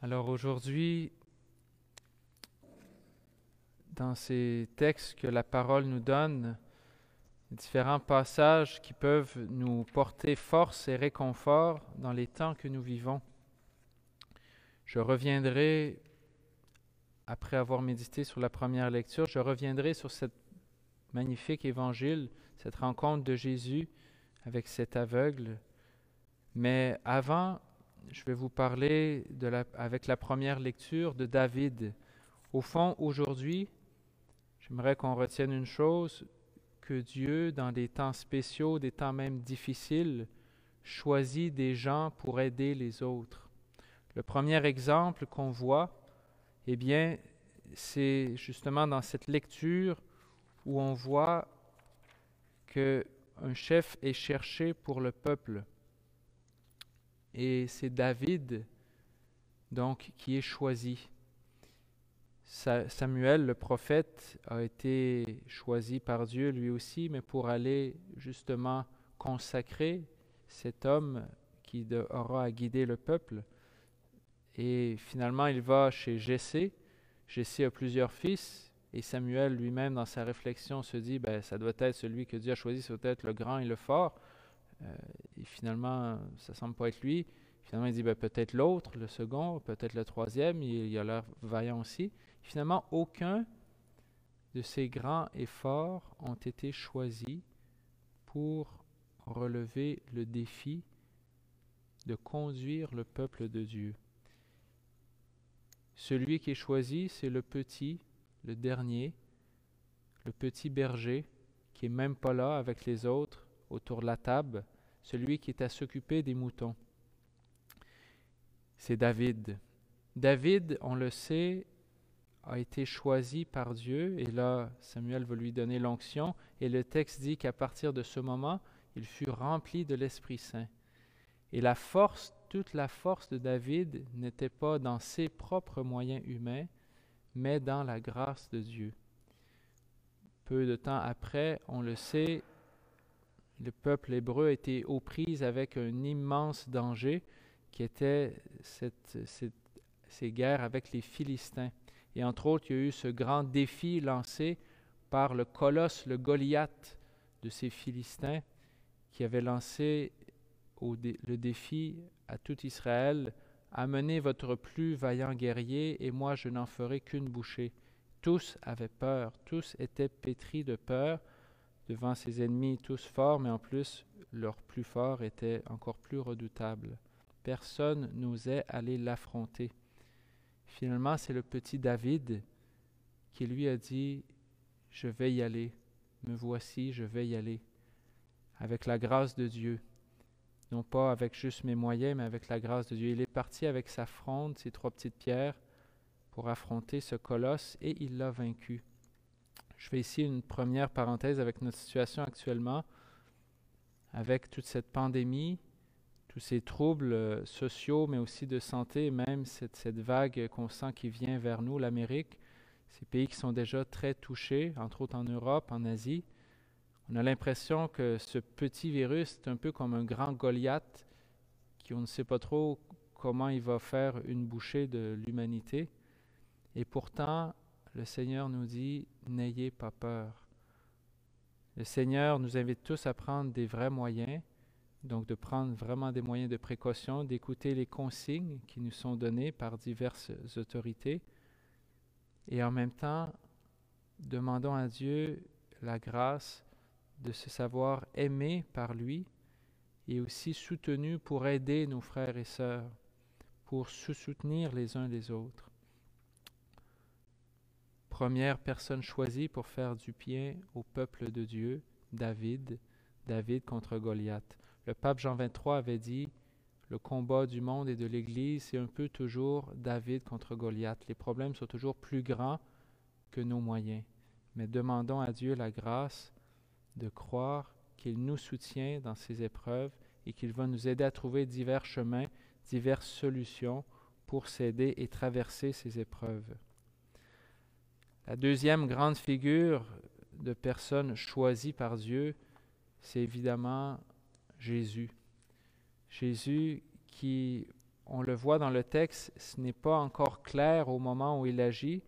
Alors aujourd'hui, dans ces textes que la parole nous donne, différents passages qui peuvent nous porter force et réconfort dans les temps que nous vivons. Je reviendrai, après avoir médité sur la première lecture, je reviendrai sur cette magnifique évangile, cette rencontre de Jésus avec cet aveugle. Mais avant, je vais vous parler avec la première lecture de David. Au fond, aujourd'hui, j'aimerais qu'on retienne une chose, que Dieu, dans des temps spéciaux, des temps même difficiles, choisit des gens pour aider les autres. Le premier exemple qu'on voit, eh bien, c'est justement dans cette lecture où on voit que un chef est cherché pour le peuple. Et c'est David, donc, qui est choisi. Samuel, le prophète, a été choisi par Dieu lui aussi, mais pour aller justement consacrer cet homme qui aura à guider le peuple. Et finalement, il va chez Jessé. Jessé a plusieurs fils, et Samuel lui-même, dans sa réflexion, se dit, ben, ça doit être celui que Dieu a choisi, ça doit être le grand et le fort. Euh, et finalement, ça semble pas être lui. Finalement, il dit ben, peut-être l'autre, le second, peut-être le troisième, il, il a l'air vaillant aussi. Finalement, aucun de ces grands et forts ont été choisis pour relever le défi de conduire le peuple de Dieu. Celui qui est choisi, c'est le petit, le dernier, le petit berger, qui est même pas là avec les autres autour de la table, celui qui est à s'occuper des moutons. C'est David. David, on le sait, a été choisi par Dieu, et là Samuel va lui donner l'onction, et le texte dit qu'à partir de ce moment, il fut rempli de l'Esprit Saint. Et la force, toute la force de David n'était pas dans ses propres moyens humains, mais dans la grâce de Dieu. Peu de temps après, on le sait, le peuple hébreu était aux prises avec un immense danger qui était cette, ces guerres avec les Philistins. Et entre autres, il y a eu ce grand défi lancé par le colosse, le Goliath de ces Philistins, qui avait lancé le défi à tout Israël, Amenez votre plus vaillant guerrier, et moi je n'en ferai qu'une bouchée. Tous avaient peur, tous étaient pétris de peur devant ses ennemis, tous forts, mais en plus leur plus fort était encore plus redoutable. Personne n'osait aller l'affronter. Finalement, c'est le petit David qui lui a dit, je vais y aller, me voici, je vais y aller, avec la grâce de Dieu, non pas avec juste mes moyens, mais avec la grâce de Dieu. Il est parti avec sa fronde, ses trois petites pierres, pour affronter ce colosse, et il l'a vaincu. Je fais ici une première parenthèse avec notre situation actuellement, avec toute cette pandémie, tous ces troubles euh, sociaux, mais aussi de santé, même cette, cette vague qu'on sent qui vient vers nous, l'Amérique, ces pays qui sont déjà très touchés, entre autres en Europe, en Asie. On a l'impression que ce petit virus est un peu comme un grand Goliath, qui on ne sait pas trop comment il va faire une bouchée de l'humanité. Et pourtant, le Seigneur nous dit, n'ayez pas peur. Le Seigneur nous invite tous à prendre des vrais moyens, donc de prendre vraiment des moyens de précaution, d'écouter les consignes qui nous sont données par diverses autorités, et en même temps, demandons à Dieu la grâce de se savoir aimé par lui et aussi soutenu pour aider nos frères et sœurs, pour se soutenir les uns les autres. Première personne choisie pour faire du bien au peuple de Dieu, David, David contre Goliath. Le pape Jean XXIII avait dit le combat du monde et de l'Église, c'est un peu toujours David contre Goliath. Les problèmes sont toujours plus grands que nos moyens. Mais demandons à Dieu la grâce de croire qu'il nous soutient dans ces épreuves et qu'il va nous aider à trouver divers chemins, diverses solutions pour s'aider et traverser ces épreuves. La deuxième grande figure de personne choisie par Dieu, c'est évidemment Jésus. Jésus qui, on le voit dans le texte, ce n'est pas encore clair au moment où il agit.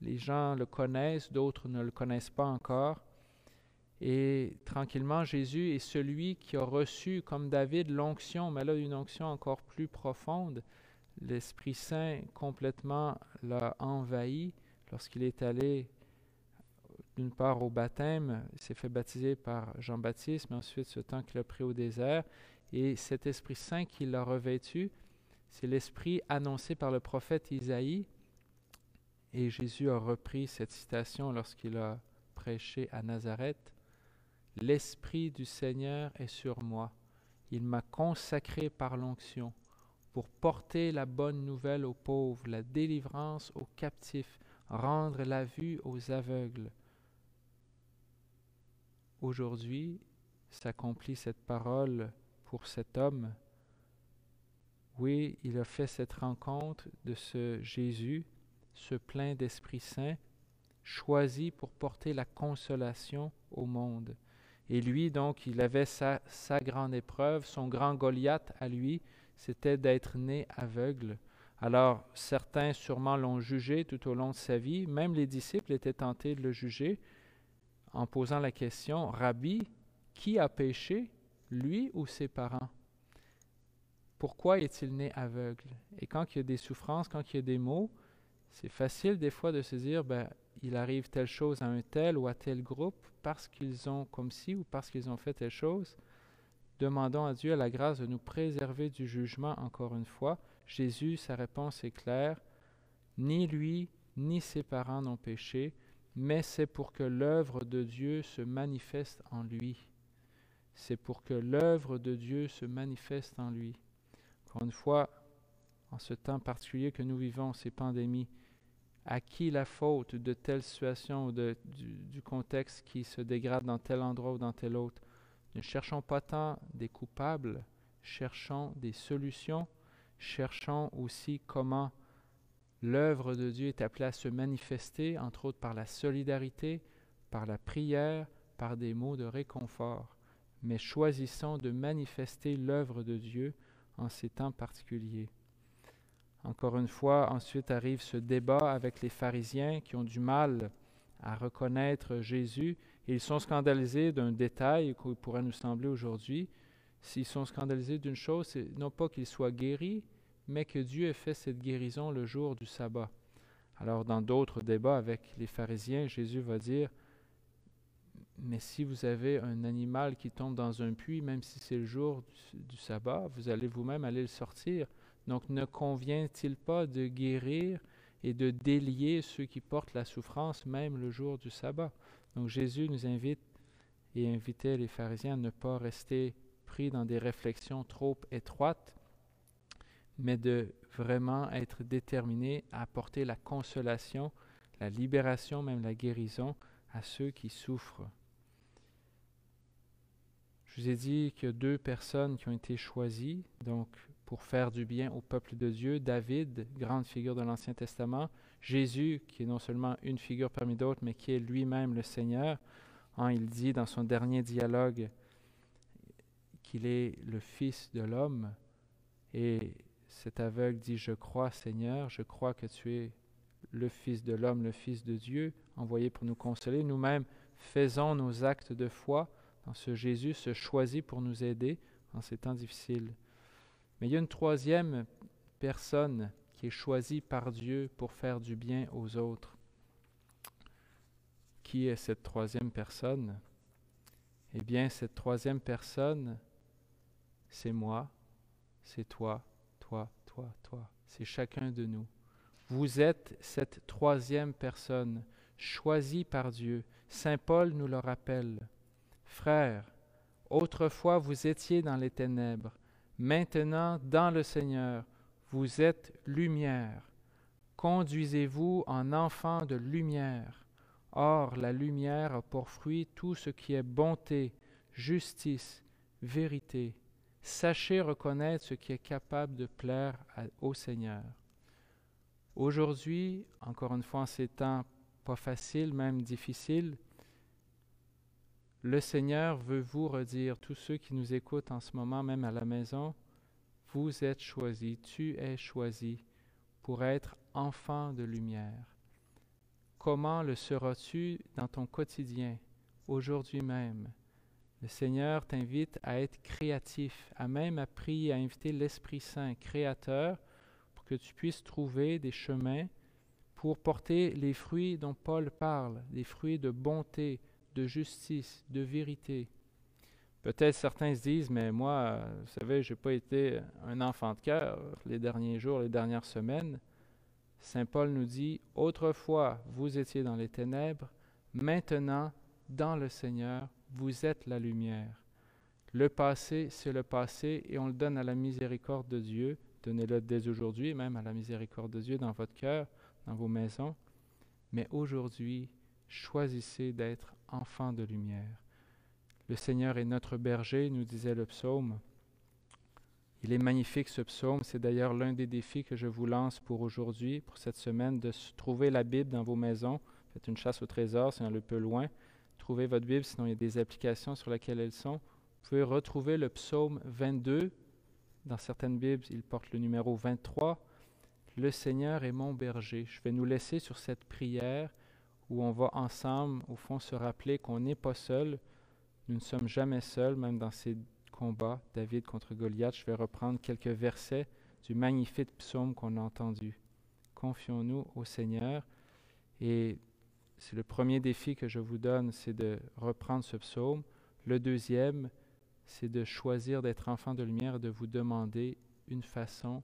Les gens le connaissent, d'autres ne le connaissent pas encore. Et tranquillement, Jésus est celui qui a reçu, comme David, l'onction, mais là une onction encore plus profonde. L'Esprit Saint complètement l'a envahi lorsqu'il est allé d'une part au baptême, il s'est fait baptiser par Jean-Baptiste, mais ensuite ce temps qu'il a pris au désert. Et cet Esprit Saint qui l'a revêtu, c'est l'Esprit annoncé par le prophète Isaïe. Et Jésus a repris cette citation lorsqu'il a prêché à Nazareth. L'Esprit du Seigneur est sur moi. Il m'a consacré par l'onction pour porter la bonne nouvelle aux pauvres, la délivrance aux captifs, rendre la vue aux aveugles. Aujourd'hui s'accomplit cette parole pour cet homme. Oui, il a fait cette rencontre de ce Jésus, ce plein d'Esprit Saint, choisi pour porter la consolation au monde. Et lui, donc, il avait sa, sa grande épreuve, son grand Goliath à lui, c'était d'être né aveugle. Alors, certains sûrement l'ont jugé tout au long de sa vie, même les disciples étaient tentés de le juger en posant la question, Rabbi, qui a péché, lui ou ses parents? Pourquoi est-il né aveugle Et quand il y a des souffrances, quand il y a des maux, c'est facile des fois de se dire, ben, il arrive telle chose à un tel ou à tel groupe parce qu'ils ont comme ci ou parce qu'ils ont fait telle chose. Demandons à Dieu la grâce de nous préserver du jugement encore une fois. Jésus, sa réponse est claire. Ni lui, ni ses parents n'ont péché, mais c'est pour que l'œuvre de Dieu se manifeste en lui. C'est pour que l'œuvre de Dieu se manifeste en lui. Encore une fois, en ce temps particulier que nous vivons, ces pandémies, à qui la faute de telle situation ou de, du, du, contexte qui se dégrade dans tel endroit ou dans tel autre? Ne cherchons pas tant des coupables, cherchons des solutions, cherchons aussi comment l'œuvre de Dieu est appelée à se manifester, entre autres par la solidarité, par la prière, par des mots de réconfort. Mais choisissons de manifester l'œuvre de Dieu en ces temps particuliers. Encore une fois, ensuite arrive ce débat avec les pharisiens qui ont du mal à reconnaître Jésus ils sont scandalisés d'un détail qui pourrait nous sembler aujourd'hui. S'ils sont scandalisés d'une chose, c'est non pas qu'il soit guéri, mais que Dieu ait fait cette guérison le jour du sabbat. Alors dans d'autres débats avec les pharisiens, Jésus va dire, mais si vous avez un animal qui tombe dans un puits, même si c'est le jour du sabbat, vous allez vous-même aller le sortir. Donc ne convient-il pas de guérir et de délier ceux qui portent la souffrance même le jour du sabbat? Donc Jésus nous invite et invitait les pharisiens à ne pas rester dans des réflexions trop étroites, mais de vraiment être déterminés à apporter la consolation, la libération, même la guérison à ceux qui souffrent. Je vous ai dit qu'il y a deux personnes qui ont été choisies, donc pour faire du bien au peuple de Dieu. David, grande figure de l'Ancien Testament. Jésus, qui est non seulement une figure parmi d'autres, mais qui est lui-même le Seigneur. Hein, il dit dans son dernier dialogue qu'il est le Fils de l'homme. Et cet aveugle dit, je crois Seigneur, je crois que tu es le Fils de l'homme, le Fils de Dieu, envoyé pour nous consoler. Nous-mêmes faisons nos actes de foi dans ce Jésus, se choisit pour nous aider en ces temps difficiles. Mais il y a une troisième personne qui est choisie par Dieu pour faire du bien aux autres. Qui est cette troisième personne? Eh bien, cette troisième personne, c'est moi, c'est toi, toi, toi, toi. C'est chacun de nous. Vous êtes cette troisième personne choisie par Dieu. Saint Paul nous le rappelle. Frères, autrefois vous étiez dans les ténèbres Maintenant, dans le Seigneur, vous êtes lumière. Conduisez-vous en enfant de lumière. Or, la lumière a pour fruit tout ce qui est bonté, justice, vérité. Sachez reconnaître ce qui est capable de plaire au Seigneur. Aujourd'hui, encore une fois en ces temps pas faciles, même difficiles, le Seigneur veut vous redire, tous ceux qui nous écoutent en ce moment, même à la maison, vous êtes choisi, tu es choisi pour être enfant de lumière. Comment le seras-tu dans ton quotidien, aujourd'hui même? Le Seigneur t'invite à être créatif, à même à prier, à inviter l'Esprit Saint, créateur, pour que tu puisses trouver des chemins pour porter les fruits dont Paul parle, des fruits de bonté, de justice, de vérité. Peut-être certains se disent, mais moi, vous savez, je n'ai pas été un enfant de cœur les derniers jours, les dernières semaines. Saint Paul nous dit, autrefois vous étiez dans les ténèbres, maintenant dans le Seigneur, vous êtes la lumière. Le passé, c'est le passé et on le donne à la miséricorde de Dieu. Donnez-le dès aujourd'hui, même à la miséricorde de Dieu dans votre cœur, dans vos maisons. Mais aujourd'hui, choisissez d'être enfant de lumière. Le Seigneur est notre berger, nous disait le psaume. Il est magnifique ce psaume. C'est d'ailleurs l'un des défis que je vous lance pour aujourd'hui, pour cette semaine, de trouver la Bible dans vos maisons. Faites une chasse au trésor, c'est un peu loin. Trouvez votre Bible, sinon il y a des applications sur lesquelles elles sont. Vous pouvez retrouver le psaume 22. Dans certaines Bibles, il porte le numéro 23. Le Seigneur est mon berger. Je vais nous laisser sur cette prière où on va ensemble, au fond, se rappeler qu'on n'est pas seul, nous ne sommes jamais seuls, même dans ces combats, David contre Goliath. Je vais reprendre quelques versets du magnifique psaume qu'on a entendu. Confions-nous au Seigneur. Et c'est le premier défi que je vous donne, c'est de reprendre ce psaume. Le deuxième, c'est de choisir d'être enfant de lumière et de vous demander une façon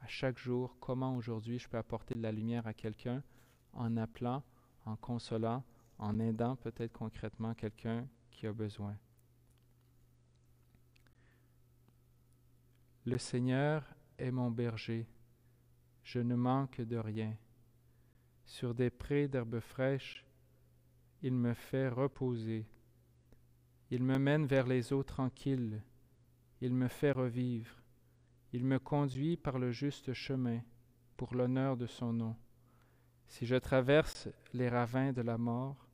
à chaque jour comment aujourd'hui je peux apporter de la lumière à quelqu'un en appelant, en consolant, en aidant peut-être concrètement quelqu'un qui a besoin. Le Seigneur est mon berger, je ne manque de rien. Sur des prés d'herbes fraîches, il me fait reposer. Il me mène vers les eaux tranquilles, il me fait revivre. Il me conduit par le juste chemin, pour l'honneur de son nom. Si je traverse les ravins de la mort,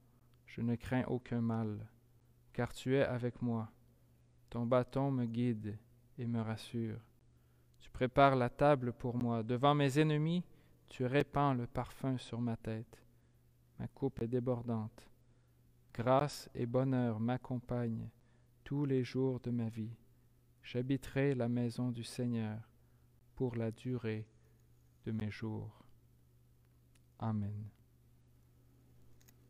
je ne crains aucun mal car tu es avec moi. Ton bâton me guide et me rassure. Tu prépares la table pour moi. Devant mes ennemis, tu répands le parfum sur ma tête. Ma coupe est débordante. Grâce et bonheur m'accompagnent tous les jours de ma vie. J'habiterai la maison du Seigneur pour la durée de mes jours. Amen.